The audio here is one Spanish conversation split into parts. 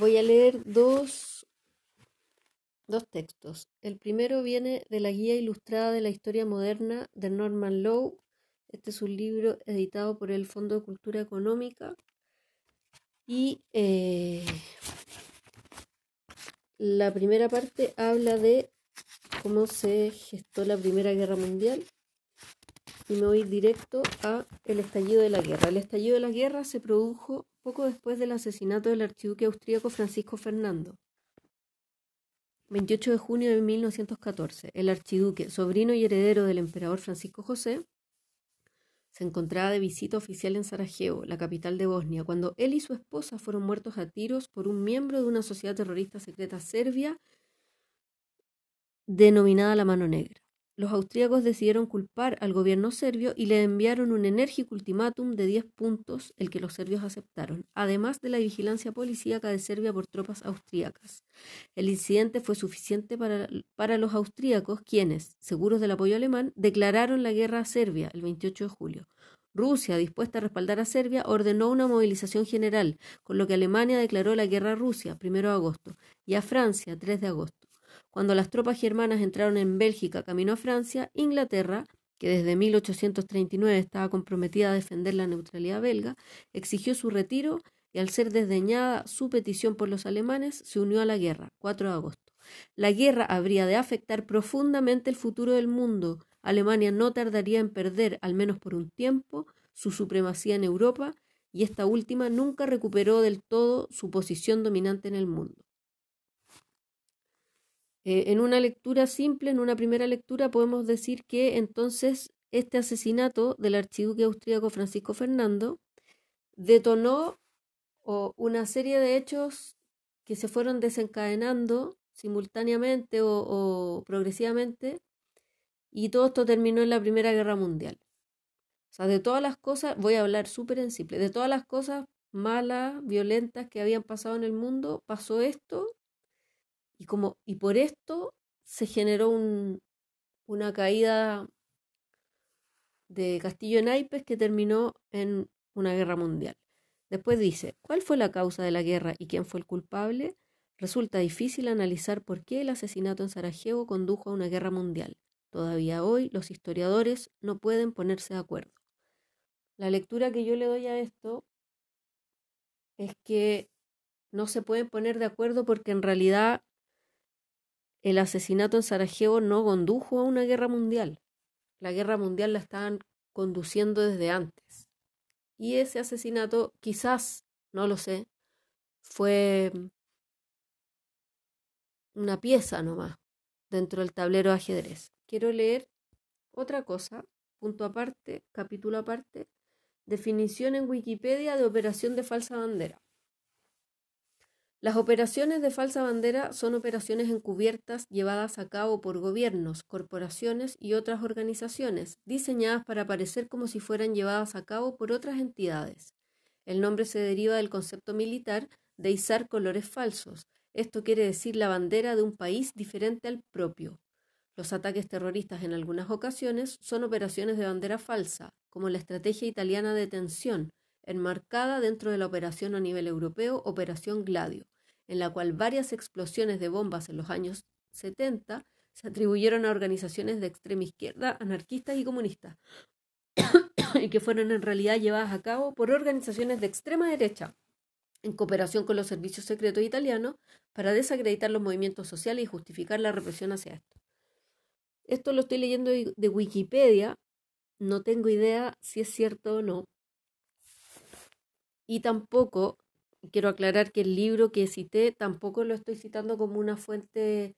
Voy a leer dos, dos textos. El primero viene de la Guía Ilustrada de la Historia Moderna de Norman Lowe. Este es un libro editado por el Fondo de Cultura Económica. Y eh, la primera parte habla de cómo se gestó la Primera Guerra Mundial y me voy directo a el estallido de la guerra. El estallido de la guerra se produjo poco después del asesinato del archiduque austríaco Francisco Fernando. 28 de junio de 1914, el archiduque, sobrino y heredero del emperador Francisco José, se encontraba de visita oficial en Sarajevo, la capital de Bosnia, cuando él y su esposa fueron muertos a tiros por un miembro de una sociedad terrorista secreta serbia denominada la Mano Negra los austríacos decidieron culpar al gobierno serbio y le enviaron un enérgico ultimátum de 10 puntos, el que los serbios aceptaron, además de la vigilancia policíaca de Serbia por tropas austríacas. El incidente fue suficiente para, para los austríacos, quienes, seguros del apoyo alemán, declararon la guerra a Serbia el 28 de julio. Rusia, dispuesta a respaldar a Serbia, ordenó una movilización general, con lo que Alemania declaró la guerra a Rusia, 1 de agosto, y a Francia, 3 de agosto. Cuando las tropas germanas entraron en Bélgica camino a Francia, Inglaterra, que desde 1839 estaba comprometida a defender la neutralidad belga, exigió su retiro y al ser desdeñada su petición por los alemanes, se unió a la guerra, 4 de agosto. La guerra habría de afectar profundamente el futuro del mundo. Alemania no tardaría en perder, al menos por un tiempo, su supremacía en Europa, y esta última nunca recuperó del todo su posición dominante en el mundo. Eh, en una lectura simple, en una primera lectura, podemos decir que entonces este asesinato del archiduque austríaco Francisco Fernando detonó una serie de hechos que se fueron desencadenando simultáneamente o, progresivamente y todo esto terminó en la Primera Guerra Mundial. O sea, de todas las cosas, voy a hablar súper en simple, de todas las cosas malas, violentas que habían pasado en el mundo, pasó esto y, como, y por esto se generó un, una caída de Castillo en Naipes que terminó en una guerra mundial. Después dice, ¿cuál fue la causa de la guerra y quién fue el culpable? Resulta difícil analizar por qué el asesinato en Sarajevo condujo a una guerra mundial. Todavía hoy los historiadores no pueden ponerse de acuerdo. La lectura que yo le doy a esto es que no se pueden poner de acuerdo porque en realidad el asesinato en Sarajevo no condujo a una guerra mundial. La guerra mundial la estaban conduciendo desde antes. Y ese asesinato quizás, no lo sé, fue una pieza nomás dentro del tablero de ajedrez. Quiero leer otra cosa, punto aparte, capítulo aparte, definición en Wikipedia de operación de falsa bandera. Las operaciones de falsa bandera son operaciones encubiertas llevadas a cabo por gobiernos, corporaciones y otras organizaciones, diseñadas para parecer como si fueran llevadas a cabo por otras entidades. El nombre se deriva del concepto militar de izar colores falsos. Esto quiere decir la bandera de un país diferente al propio. Los ataques terroristas en algunas ocasiones son operaciones de bandera falsa, como la estrategia italiana de tensión, enmarcada dentro de la operación a nivel europeo Operación Gladio, en la cual varias explosiones de bombas en los años 70 se atribuyeron a organizaciones de extrema izquierda, anarquistas y comunistas, y que fueron en realidad llevadas a cabo por organizaciones de extrema derecha, en cooperación con los servicios secretos italianos, para desacreditar los movimientos sociales y justificar la represión hacia esto. Esto lo estoy leyendo de Wikipedia, no tengo idea si es cierto o no, y tampoco, quiero aclarar que el libro que cité tampoco lo estoy citando como una fuente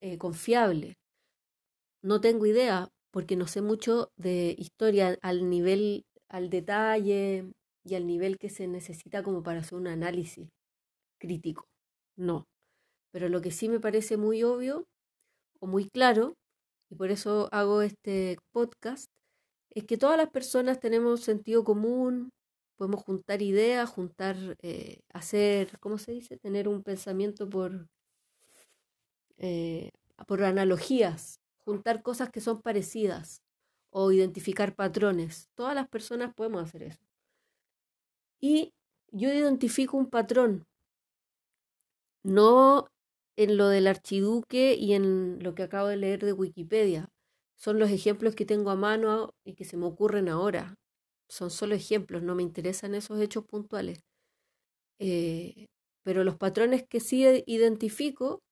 eh, confiable. No tengo idea, porque no sé mucho de historia al nivel, al detalle y al nivel que se necesita como para hacer un análisis crítico. No. Pero lo que sí me parece muy obvio o muy claro, y por eso hago este podcast, es que todas las personas tenemos sentido común, podemos juntar ideas, juntar, eh, hacer, ¿cómo se dice? Tener un pensamiento por, eh, por analogías, juntar cosas que son parecidas o identificar patrones. Todas las personas podemos hacer eso. Y yo identifico un patrón no en lo del archiduque y en lo que acabo de leer de Wikipedia. Son los ejemplos que tengo a mano y que se me ocurren ahora. Son solo ejemplos, no me interesan esos hechos puntuales. Eh, pero los patrones que sí identifico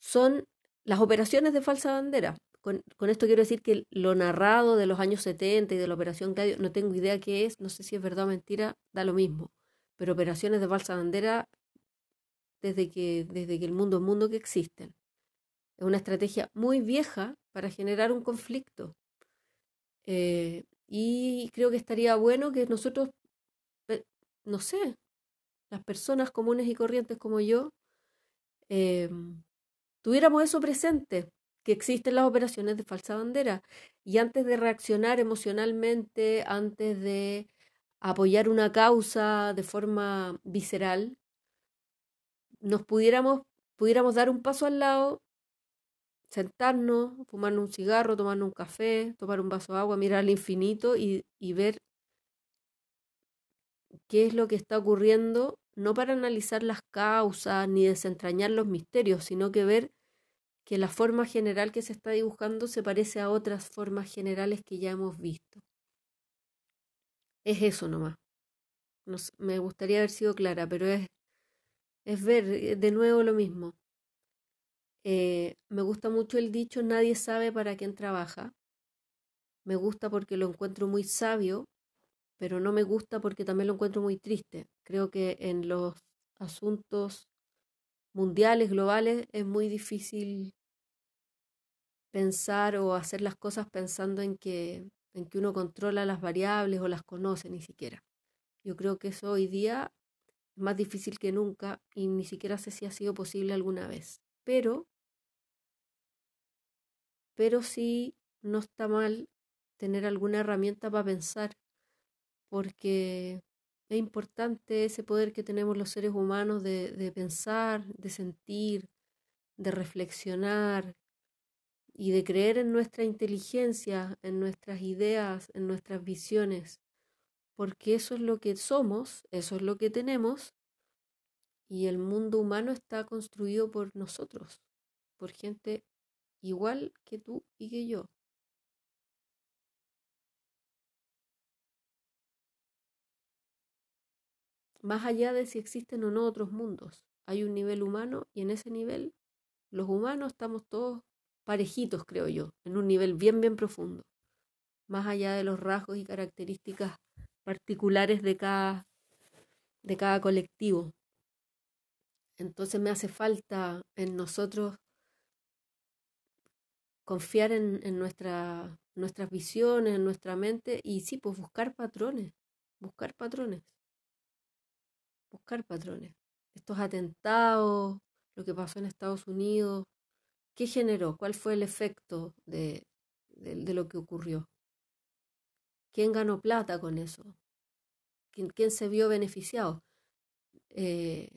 son las operaciones de falsa bandera. Con, esto quiero decir que lo narrado de los años 70 y de la operación Cadio, no tengo idea qué es, no sé si es verdad o mentira, da lo mismo. Pero operaciones de falsa bandera desde que, desde que el mundo es mundo que existen. Es una estrategia muy vieja para generar un conflicto. Eh, y creo que estaría bueno que nosotros, no sé, las personas comunes y corrientes como yo, eh, tuviéramos eso presente, que existen las operaciones de falsa bandera. Y antes de reaccionar emocionalmente, antes de apoyar una causa de forma visceral, nos pudiéramos, pudiéramos dar un paso al lado, sentarnos, fumarnos un cigarro, tomarnos un café, tomar un vaso de agua, mirar al infinito y, y ver qué es lo que está ocurriendo, no para analizar las causas ni desentrañar los misterios, sino que ver que la forma general que se está dibujando se parece a otras formas generales que ya hemos visto. Es eso nomás. me gustaría haber sido clara, pero es es ver eh, de nuevo lo mismo. Eh, me gusta mucho el dicho nadie sabe para quién trabaja. Me gusta porque lo encuentro muy sabio, pero no me gusta porque también lo encuentro muy triste. Creo que en los asuntos mundiales, globales, es muy difícil pensar o hacer las cosas pensando en que, en que uno controla las variables o las conoce ni siquiera. Yo creo que eso hoy día más difícil que nunca y ni siquiera sé si ha sido posible alguna vez. Pero, pero sí no está mal tener alguna herramienta para pensar, porque es importante ese poder que tenemos los seres humanos de, de pensar, de sentir, de reflexionar y de creer en nuestra inteligencia, en nuestras ideas, en nuestras visiones porque eso es lo que somos, eso es lo que tenemos, y el mundo humano está construido por nosotros, por gente igual que tú y que yo. Más allá de si existen o no otros mundos, hay un nivel humano y en ese nivel los humanos estamos todos parejitos, creo yo, en un nivel bien, bien profundo, más allá de los rasgos y características particulares de cada, de cada colectivo. Entonces me hace falta en nosotros confiar en, nuestra, nuestras visiones, en nuestra mente y sí, pues buscar patrones, buscar patrones, buscar patrones. Estos atentados, lo que pasó en Estados Unidos, ¿qué generó? ¿Cuál fue el efecto de, lo que ocurrió? ¿Quién ganó plata con eso? ¿Quién, se vio beneficiado? Eh,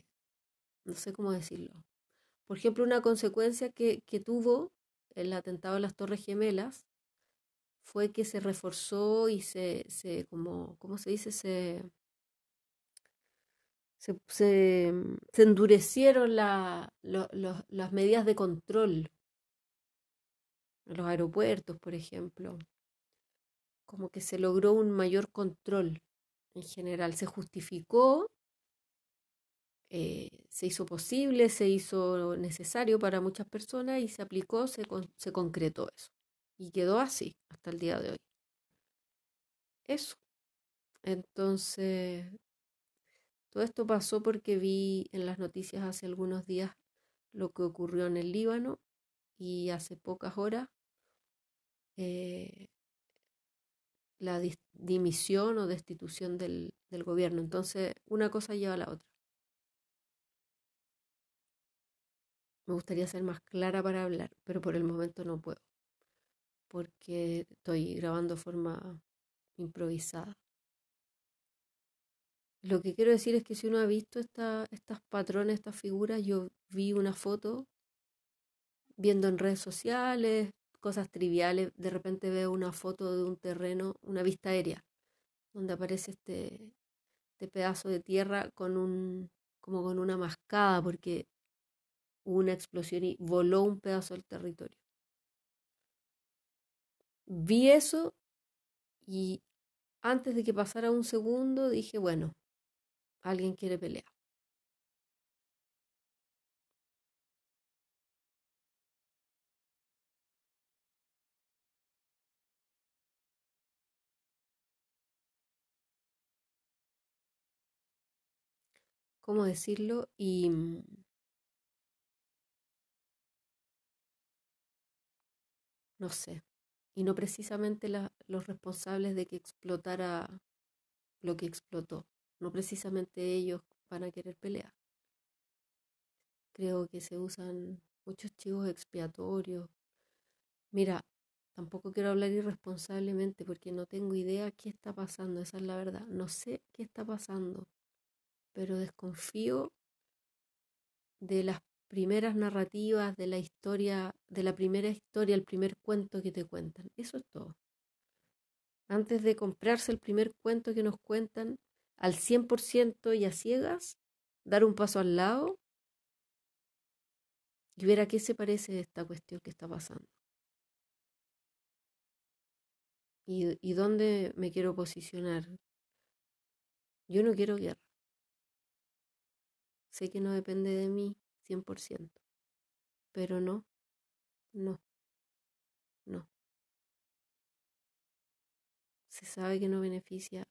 no sé cómo decirlo. Por ejemplo, una consecuencia que tuvo el atentado de las Torres Gemelas fue que se reforzó y se, se como, ¿cómo se dice? Se, se, se, endurecieron la, las medidas de control en los aeropuertos, por ejemplo como que se logró un mayor control en general. Se justificó, eh, se hizo posible, se hizo necesario para muchas personas y se aplicó, se, se concretó eso. Y quedó así hasta el día de hoy. Eso. Entonces, todo esto pasó porque vi en las noticias hace algunos días lo que ocurrió en el Líbano y hace pocas horas eh, la dimisión o destitución del gobierno. Entonces, una cosa lleva a la otra. Me gustaría ser más clara para hablar, pero por el momento no puedo, porque estoy grabando de forma improvisada. Lo que quiero decir es que si uno ha visto esta, estas patrones, estas figuras, yo vi una foto viendo en redes sociales, cosas triviales, de repente veo una foto de un terreno, una vista aérea, donde aparece este, este pedazo de tierra con un, como con una mascada, porque hubo una explosión y voló un pedazo del territorio. Vi eso y antes de que pasara un segundo dije, bueno, alguien quiere pelear. ¿Cómo decirlo? Y no sé, y no precisamente los responsables de que explotara lo que explotó, no precisamente ellos van a querer pelear. Creo que se usan muchos chivos expiatorios. Mira, tampoco quiero hablar irresponsablemente porque no tengo idea qué está pasando, esa es la verdad. No sé qué está pasando, pero desconfío de las primeras narrativas de la historia, de la primera historia, el primer cuento que te cuentan. Eso es todo. Antes de comprarse el primer cuento que nos cuentan al 100% y a ciegas, dar un paso al lado y ver a qué se parece esta cuestión que está pasando. ¿Y, y dónde me quiero posicionar? Yo no quiero guerra. Sé que no depende de mí, 100%. Pero no, no, no. Se sabe que no beneficia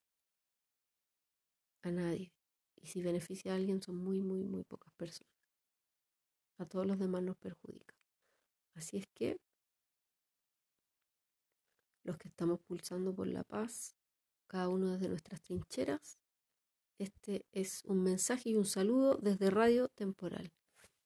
a nadie. Y si beneficia a alguien son muy, muy, muy pocas personas. A todos los demás nos perjudica. Así es que los que estamos pulsando por la paz, cada uno desde nuestras trincheras, este es un mensaje y un saludo desde Radio Temporal.